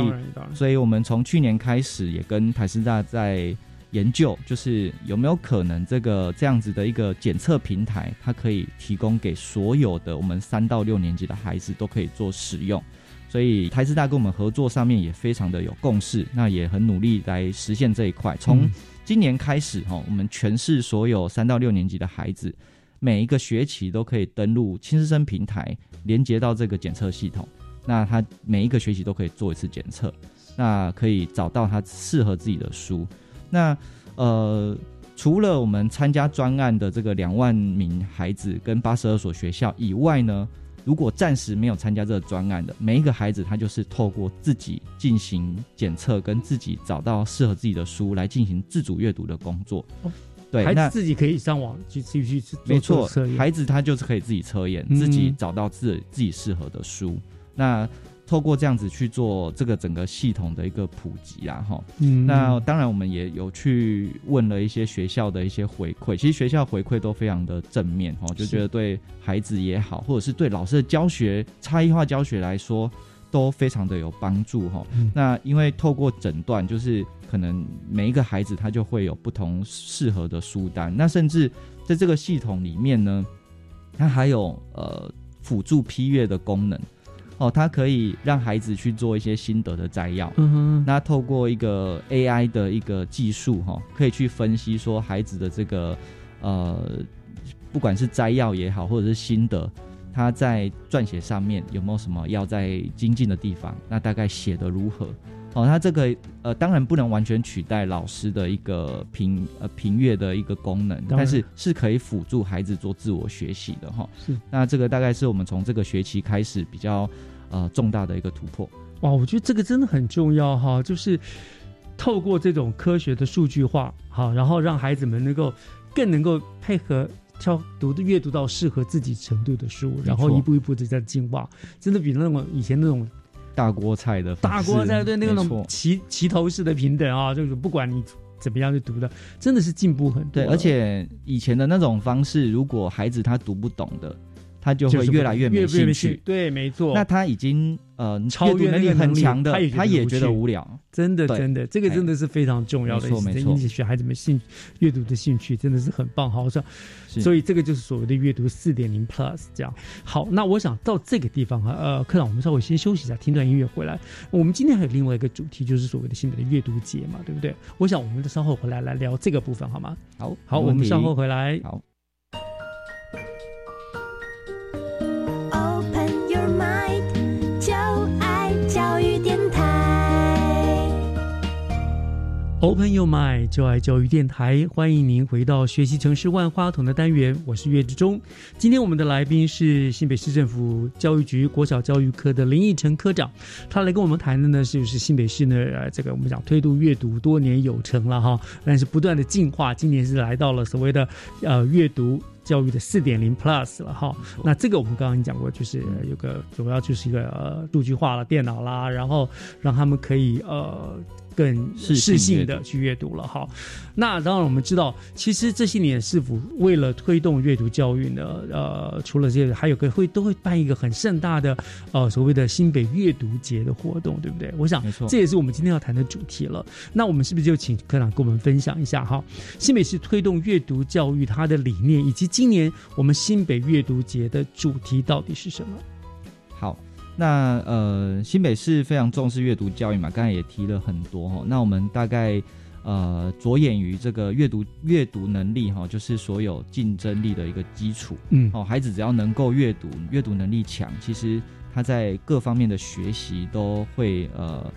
所以我们从去年开始也跟台师大在研究，就是有没有可能这个这样子的一个检测平台，它可以提供给所有的我们三到六年级的孩子都可以做使用。所以台师大跟我们合作上面也非常的有共识，那也很努力来实现这一块。从今年开始哈，我们全市所有三到六年级的孩子，每一个学期都可以登录轻师生平台，连接到这个检测系统。那他每一个学期都可以做一次检测，那可以找到他适合自己的书。那呃，除了我们参加专案的这个两万名孩子跟八十二所学校以外呢，如果暂时没有参加这个专案的每一个孩子，他就是透过自己进行检测，跟自己找到适合自己的书来进行自主阅读的工作。对，孩子自己可以上网去继续去没错，孩子他就是可以自己测验，自己找到自自己适合的书。那透过这样子去做这个整个系统的一个普及啊，哈，嗯，那当然我们也有去问了一些学校的一些回馈，其实学校回馈都非常的正面，哈，就觉得对孩子也好，或者是对老师的教学差异化教学来说都非常的有帮助，哈。那因为透过诊断，就是可能每一个孩子他就会有不同适合的书单，那甚至在这个系统里面呢，它还有呃辅助批阅的功能。哦，它可以让孩子去做一些心得的摘要。嗯哼，那透过一个 AI 的一个技术，哈，可以去分析说孩子的这个呃，不管是摘要也好，或者是心得，他在撰写上面有没有什么要在精进的地方？那大概写的如何？哦，他这个呃，当然不能完全取代老师的一个评呃评阅的一个功能，但是是可以辅助孩子做自我学习的哈。是，那这个大概是我们从这个学期开始比较呃重大的一个突破。哇，我觉得这个真的很重要哈，就是透过这种科学的数据化，好，然后让孩子们能够更能够配合挑读的阅读到适合自己程度的书，然后一步一步的在进化，真的比那种以前那种。大锅菜的大锅菜，对那种齐齐头式的平等啊，就是不管你怎么样去读的，真的是进步很多。对，而且以前的那种方式，如果孩子他读不懂的，他就会越来越没兴趣。对，没错。那他已经。呃，超越能力很强的，他也觉得无聊。真的，真的，这个真的是非常重要的，没错，引起小孩子们兴阅读的兴趣，真的是很棒。好像，所以这个就是所谓的阅读四点零 plus 这样。好，那我想到这个地方哈，呃，科长，我们稍微先休息一下，听段音乐回来。我们今天还有另外一个主题，就是所谓的新的阅读节嘛，对不对？我想我们稍后回来来聊这个部分，好吗？好，好，我们稍后回来。好。Open Your Mind，就爱教育电台，欢迎您回到学习城市万花筒的单元，我是岳志忠。今天我们的来宾是新北市政府教育局国小教育科的林义成科长，他来跟我们谈的呢，就是新北市呢，这个我们讲推动阅读多年有成了哈，但是不断的进化，今年是来到了所谓的呃阅读教育的四点零 Plus 了哈。那这个我们刚刚讲过，就是有个主要就是一个呃数据化了电脑啦，然后让他们可以呃。更适性的去阅读了哈，那当然我们知道，其实这些年是否为了推动阅读教育呢？呃，除了这个，还有个会都会办一个很盛大的呃所谓的新北阅读节的活动，对不对？我想，这也是我们今天要谈的主题了。那我们是不是就请科长跟我们分享一下哈？新北市推动阅读教育它的理念，以及今年我们新北阅读节的主题到底是什么？好。那呃，新北市非常重视阅读教育嘛，刚才也提了很多哈。那我们大概呃着眼于这个阅读阅读能力哈，就是所有竞争力的一个基础。嗯，哦，孩子只要能够阅读，阅读能力强，其实他在各方面的学习都会呃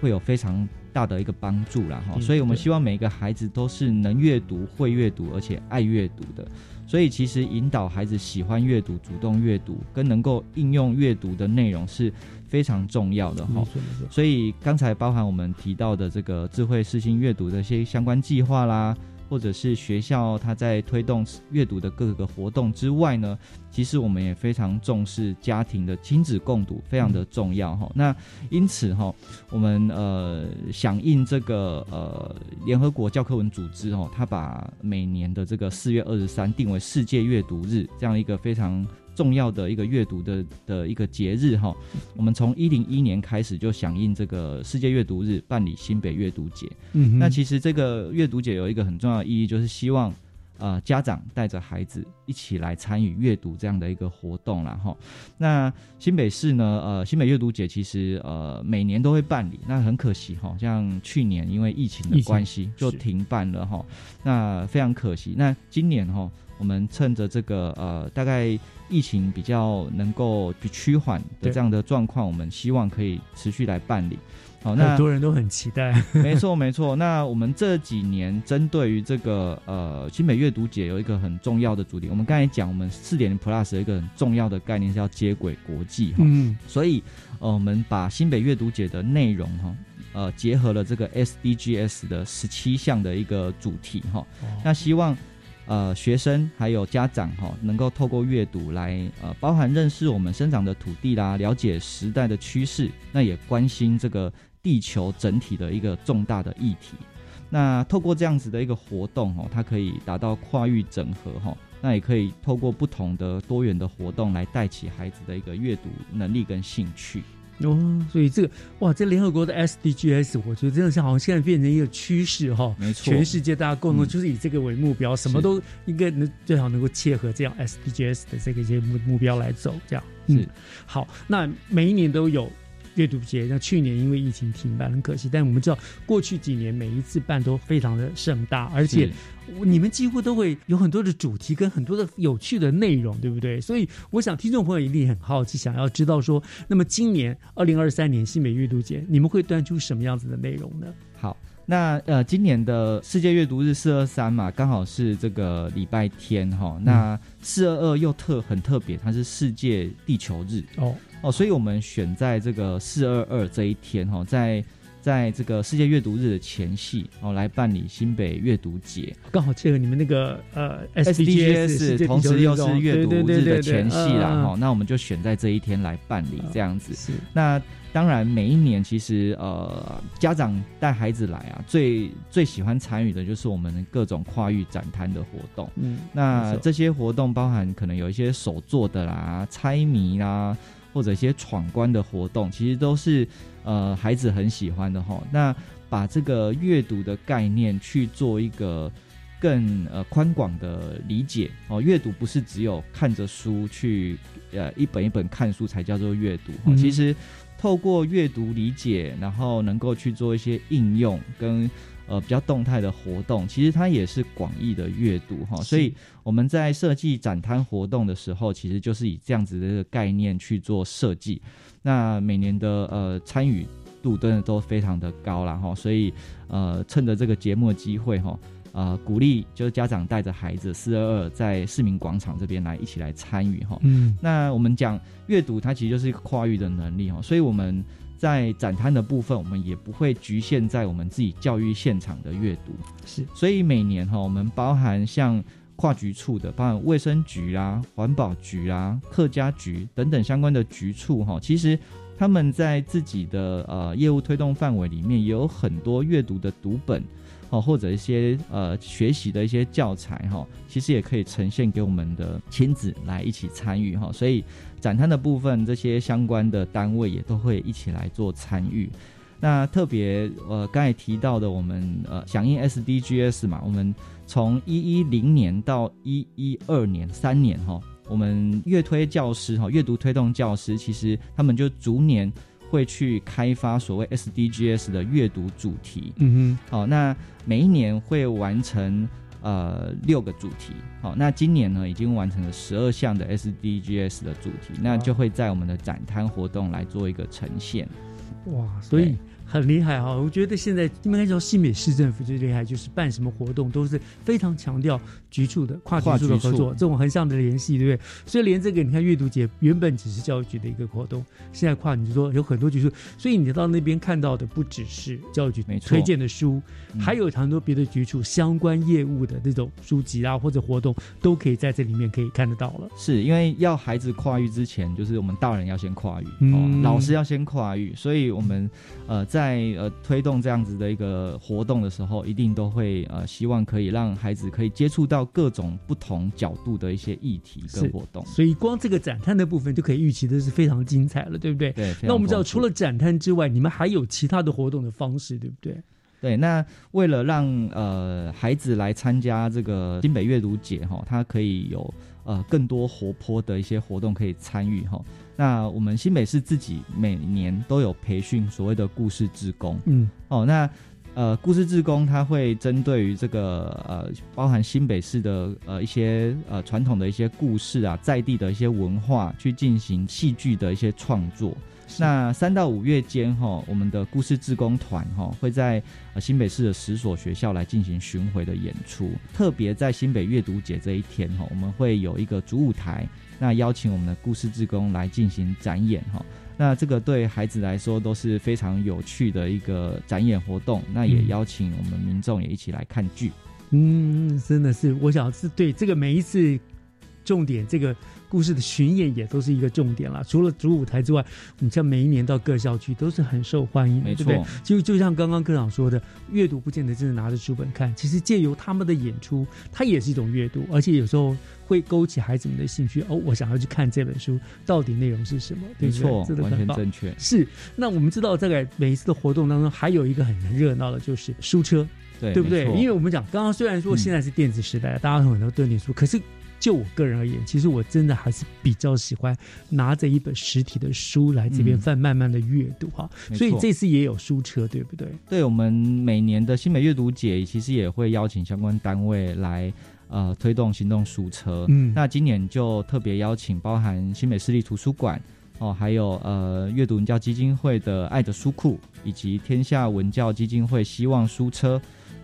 会有非常大的一个帮助啦哈。所以我们希望每一个孩子都是能阅读、会阅读，而且爱阅读的。所以，其实引导孩子喜欢阅读、主动阅读，跟能够应用阅读的内容是非常重要的哈。所以，刚才包含我们提到的这个智慧视听阅读的一些相关计划啦。或者是学校他在推动阅读的各个活动之外呢，其实我们也非常重视家庭的亲子共读，非常的重要哈。那因此哈，我们呃响应这个呃联合国教科文组织哦，他把每年的这个四月二十三定为世界阅读日，这样一个非常。重要的一个阅读的的一个节日哈，我们从一零一年开始就响应这个世界阅读日，办理新北阅读节。嗯，那其实这个阅读节有一个很重要的意义，就是希望呃家长带着孩子一起来参与阅读这样的一个活动了哈。那新北市呢，呃新北阅读节其实呃每年都会办理，那很可惜哈，像去年因为疫情的关系就停办了哈，那非常可惜。那今年哈。我们趁着这个呃，大概疫情比较能够趋缓的这样的状况，我们希望可以持续来办理。好，那很多人都很期待。没错，没错。那我们这几年针对于这个呃新北阅读节有一个很重要的主题。我们刚才讲，我们四点零 Plus 有一个很重要的概念是要接轨国际哈。嗯。所以呃，我们把新北阅读节的内容哈，呃，结合了这个 SDGs 的十七项的一个主题哈。那希望。呃，学生还有家长哈，能够透过阅读来呃，包含认识我们生长的土地啦，了解时代的趋势，那也关心这个地球整体的一个重大的议题。那透过这样子的一个活动哦，它可以达到跨域整合哈，那也可以透过不同的多元的活动来带起孩子的一个阅读能力跟兴趣。哦，所以这个哇，这联合国的 SDGs，我觉得真的是好像现在变成一个趋势哈。没错，全世界大家共同就是以这个为目标，什么都应该能最好能够切合这样 SDGs 的这个一些目目标来走，这样。嗯，好，那每一年都有。阅读节，那去年因为疫情停办，很可惜。但我们知道，过去几年每一次办都非常的盛大，而且你们几乎都会有很多的主题跟很多的有趣的内容，对不对？所以我想听众朋友一定很好奇，想要知道说，那么今年二零二三年新美阅读节，你们会端出什么样子的内容呢？好。那呃，今年的世界阅读日四二三嘛，刚好是这个礼拜天哈。那四二二又特很特别，它是世界地球日哦哦，所以我们选在这个四二二这一天哈，在。在这个世界阅读日的前夕，哦，来办理新北阅读节，刚好切合你们那个呃 SDGs，同时又是阅读日的前夕啦，哈，那我们就选在这一天来办理这样子。是，那当然每一年其实呃家长带孩子来啊，最最喜欢参与的就是我们各种跨域展摊的活动。嗯，那这些活动包含可能有一些手做的啦、猜谜啦。或者一些闯关的活动，其实都是呃孩子很喜欢的哈。那把这个阅读的概念去做一个更呃宽广的理解哦。阅读不是只有看着书去呃一本一本看书才叫做阅读，其实透过阅读理解，然后能够去做一些应用跟。呃，比较动态的活动，其实它也是广义的阅读哈，所以我们在设计展摊活动的时候，其实就是以这样子的概念去做设计。那每年的呃参与度真的都非常的高了哈，所以呃，趁着这个节目的机会哈，呃，鼓励就是家长带着孩子四二二在市民广场这边来一起来参与哈。嗯，那我们讲阅读，它其实就是一个跨域的能力哈，所以我们在展摊的部分，我们也不会局限在我们自己教育现场的阅读。是，所以每年哈，我们包含像跨局处的，包含卫生局啊、环保局啊、客家局等等相关的局处哈，其实。他们在自己的呃业务推动范围里面也有很多阅读的读本，哦，或者一些呃学习的一些教材哈，其实也可以呈现给我们的亲子来一起参与哈。所以展摊的部分，这些相关的单位也都会一起来做参与。那特别呃刚才提到的，我们呃响应 SDGs 嘛，我们从一一零年到一一二年三年哈。我们阅推教师哈，阅读推动教师，其实他们就逐年会去开发所谓 SDGs 的阅读主题。嗯哼，好，那每一年会完成呃六个主题。好，那今年呢已经完成了十二项的 SDGs 的主题，那就会在我们的展摊活动来做一个呈现。哇，所以。很厉害哈！我觉得现在应该说新北市政府最厉害，就是办什么活动都是非常强调局处的跨局处的合作，这种横向的联系，对不对？所以连这个你看阅读节原本只是教育局的一个活动，现在跨你就说有很多局处，所以你到那边看到的不只是教育局推荐的书，还有很多别的局处相关业务的那种书籍啊或者活动，都可以在这里面可以看得到了。是因为要孩子跨域之前，就是我们大人要先跨域，哦，老师要先跨域，所以我们呃在。在呃推动这样子的一个活动的时候，一定都会呃希望可以让孩子可以接触到各种不同角度的一些议题跟活动。所以光这个展摊的部分就可以预期的是非常精彩了，对不对？对。那我们知道，除了展摊之外，你们还有其他的活动的方式，对不对？对。那为了让呃孩子来参加这个新北阅读节哈，他可以有呃更多活泼的一些活动可以参与哈。那我们新北市自己每年都有培训所谓的故事志工，嗯，哦，那呃，故事志工他会针对于这个呃，包含新北市的呃一些呃传统的一些故事啊，在地的一些文化，去进行戏剧的一些创作。那三到五月间哈，我们的故事志工团哈会在新北市的十所学校来进行巡回的演出。特别在新北阅读节这一天哈，我们会有一个主舞台，那邀请我们的故事志工来进行展演哈。那这个对孩子来说都是非常有趣的一个展演活动。那也邀请我们民众也一起来看剧。嗯，真的是，我想是对这个每一次重点这个。故事的巡演也都是一个重点了。除了主舞台之外，我们像每一年到各校区都是很受欢迎，没错。就就像刚刚科长说的，阅读不见得真的拿着书本看，其实借由他们的演出，它也是一种阅读，而且有时候会勾起孩子们的兴趣。哦，我想要去看这本书，到底内容是什么？没错，完全正确。是。那我们知道，在每一次的活动当中，还有一个很热闹的，就是书车，对对不对？因为我们讲，刚刚虽然说现在是电子时代，大家很多都念书，可是。就我个人而言，其实我真的还是比较喜欢拿着一本实体的书来这边翻，慢慢的阅读哈。所以这次也有书车，对不对？对，我们每年的新美阅读节其实也会邀请相关单位来呃推动行动书车。嗯，那今年就特别邀请包含新美市立图书馆哦，还有呃阅读文教基金会的爱的书库，以及天下文教基金会希望书车，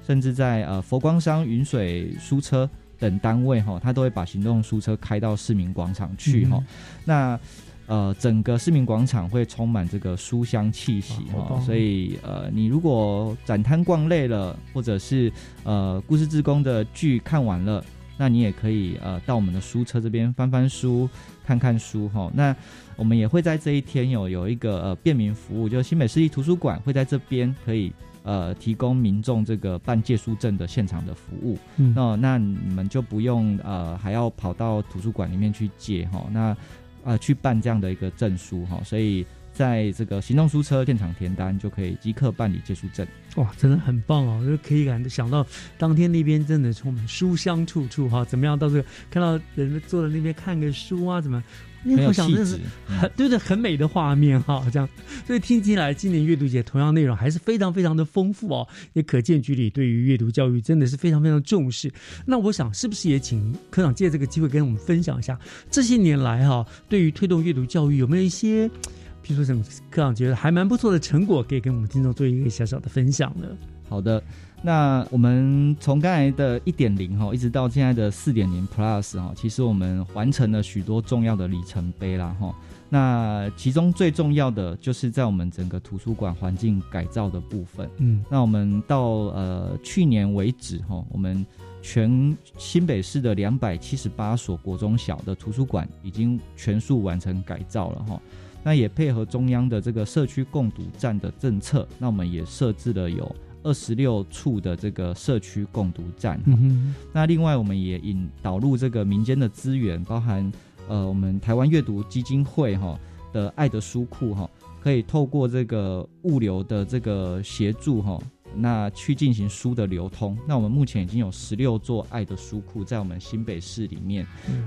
甚至在呃佛光山云水书车。等单位哈，他都会把行动书车开到市民广场去哈。那呃，整个市民广场会充满这个书香气息哈。所以呃，你如果展摊逛累了，或者是呃故事之工的剧看完了，那你也可以呃到我们的书车这边翻翻书、看看书哈。那我们也会在这一天有有一个呃便民服务，就新北市立图书馆会在这边可以。呃，提供民众这个办借书证的现场的服务，那那你们就不用呃还要跑到图书馆里面去借哈，那呃去办这样的一个证书哈，所以在这个行动书车现场填单就可以即刻办理借书证。哇，真的很棒哦！就可以感想到当天那边真的充满书香处处哈，怎么样到这个看到人们坐在那边看个书啊，怎么？我想这是很 对对很美的画面哈，这样，所以听起来今年阅读节同样内容还是非常非常的丰富哦，也可见局里对于阅读教育真的是非常非常重视。那我想是不是也请科长借这个机会跟我们分享一下这些年来哈，对于推动阅读教育有没有一些？比如说什么科长觉得还蛮不错的成果，可以跟我们听众做一个小小的分享呢？好的，那我们从刚才的一点零哈，一直到现在的四点零 Plus 哈，其实我们完成了许多重要的里程碑啦哈。那其中最重要的就是在我们整个图书馆环境改造的部分。嗯，那我们到呃去年为止哈，我们全新北市的两百七十八所国中小的图书馆已经全数完成改造了哈。那也配合中央的这个社区共读站的政策，那我们也设置了有二十六处的这个社区共读站。嗯那另外我们也引导入这个民间的资源，包含。呃，我们台湾阅读基金会哈的爱的书库哈，可以透过这个物流的这个协助哈，那去进行书的流通。那我们目前已经有十六座爱的书库在我们新北市里面，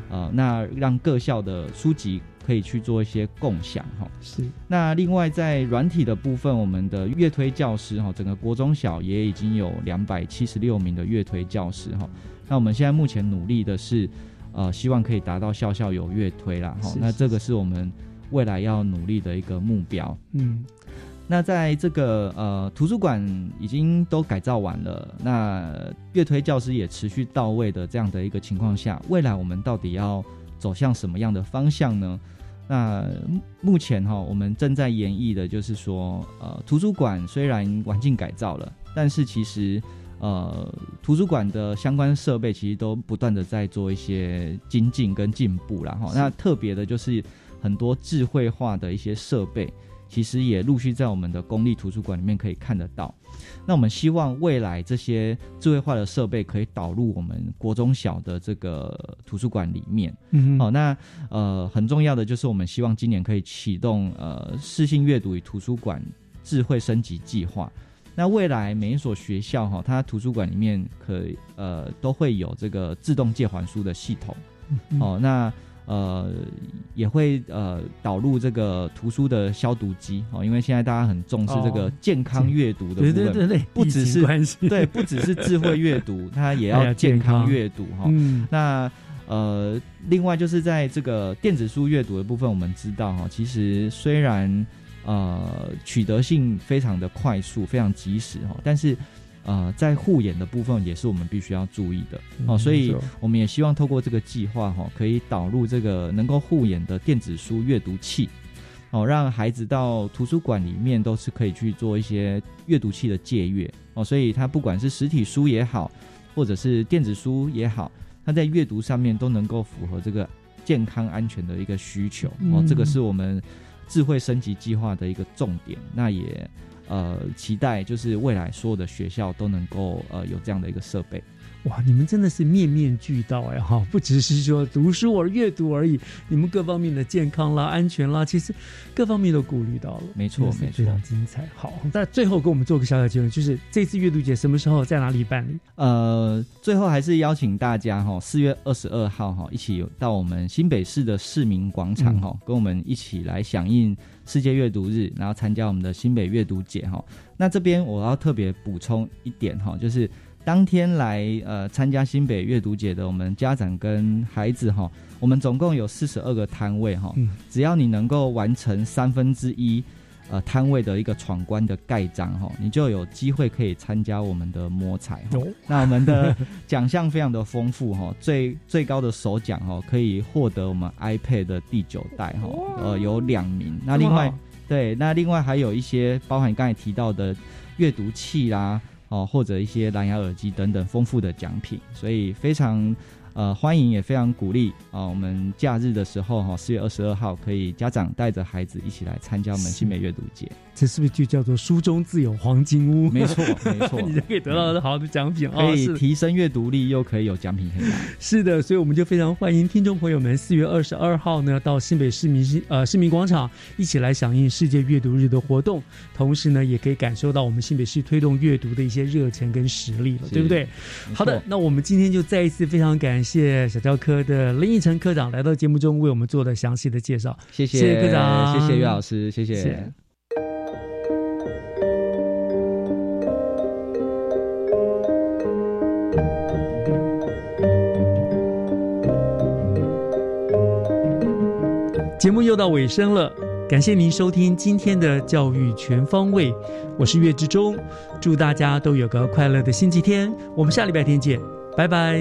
呃，那让各校的书籍可以去做一些共享哈。是。那另外在软体的部分，我们的乐推教师哈，整个国中小也已经有两百七十六名的乐推教师哈。那我们现在目前努力的是。呃，希望可以达到校校有乐推啦，哈，那这个是我们未来要努力的一个目标。嗯，那在这个呃图书馆已经都改造完了，那乐推教师也持续到位的这样的一个情况下，未来我们到底要走向什么样的方向呢？那目前哈，我们正在演绎的就是说，呃，图书馆虽然环境改造了，但是其实。呃，图书馆的相关设备其实都不断的在做一些精进跟进步然后那特别的就是很多智慧化的一些设备，其实也陆续在我们的公立图书馆里面可以看得到。那我们希望未来这些智慧化的设备可以导入我们国中小的这个图书馆里面。嗯，好，那呃很重要的就是我们希望今年可以启动呃视性阅读与图书馆智慧升级计划。那未来每一所学校哈，它图书馆里面可呃都会有这个自动借还书的系统，哦，那呃也会呃导入这个图书的消毒机哦，因为现在大家很重视这个健康阅读的部分，对对对对，不只是对，不只是智慧阅读，它也要 健康阅读哈。那呃，另外就是在这个电子书阅读的部分，我们知道哈，其实虽然。呃，取得性非常的快速，非常及时哈。但是，呃，在护眼的部分也是我们必须要注意的哦。所以，我们也希望透过这个计划哈，可以导入这个能够护眼的电子书阅读器哦，让孩子到图书馆里面都是可以去做一些阅读器的借阅哦。所以，他不管是实体书也好，或者是电子书也好，他在阅读上面都能够符合这个健康安全的一个需求哦。这个是我们。智慧升级计划的一个重点，那也呃期待就是未来所有的学校都能够呃有这样的一个设备。哇，你们真的是面面俱到哎哈，不只是说读书而阅读而已，你们各方面的健康啦、安全啦，其实各方面都顾虑到了。没错，没错，非常精彩。好，那最后给我们做个小小结论，就是这次阅读节什么时候在哪里办理？呃，最后还是邀请大家哈，四月二十二号哈，一起到我们新北市的市民广场哈，跟我们一起来响应世界阅读日，然后参加我们的新北阅读节哈。那这边我要特别补充一点哈，就是。当天来呃参加新北阅读节的我们家长跟孩子哈，我们总共有四十二个摊位哈，只要你能够完成三分之一呃摊位的一个闯关的盖章哈，你就有机会可以参加我们的摸彩。那我们的 奖项非常的丰富哈，最最高的首奖哈可以获得我们 iPad 的第九代哈，呃有两名。那另外对，那另外还有一些包含刚才提到的阅读器啦。哦，或者一些蓝牙耳机等等丰富的奖品，所以非常。呃，欢迎也非常鼓励啊！我们假日的时候哈，四月二十二号可以家长带着孩子一起来参加我们新美阅读节。这是不是就叫做书中自有黄金屋？没错，没错，你就可以得到好的奖品，可以提升阅读力，又可以有奖品可以拿。是的，所以我们就非常欢迎听众朋友们四月二十二号呢到新北市民呃市民广场一起来响应世界阅读日的活动，同时呢也可以感受到我们新北市推动阅读的一些热忱跟实力了，对不对？好的，那我们今天就再一次非常感。谢小教科的林奕晨科长来到节目中为我们做的详细的介绍，谢谢科长，谢谢岳老师，谢谢。节目又到尾声了。感谢您收听今天的教育全方位，我是岳志忠，祝大家都有个快乐的星期天，我们下礼拜天见，拜拜。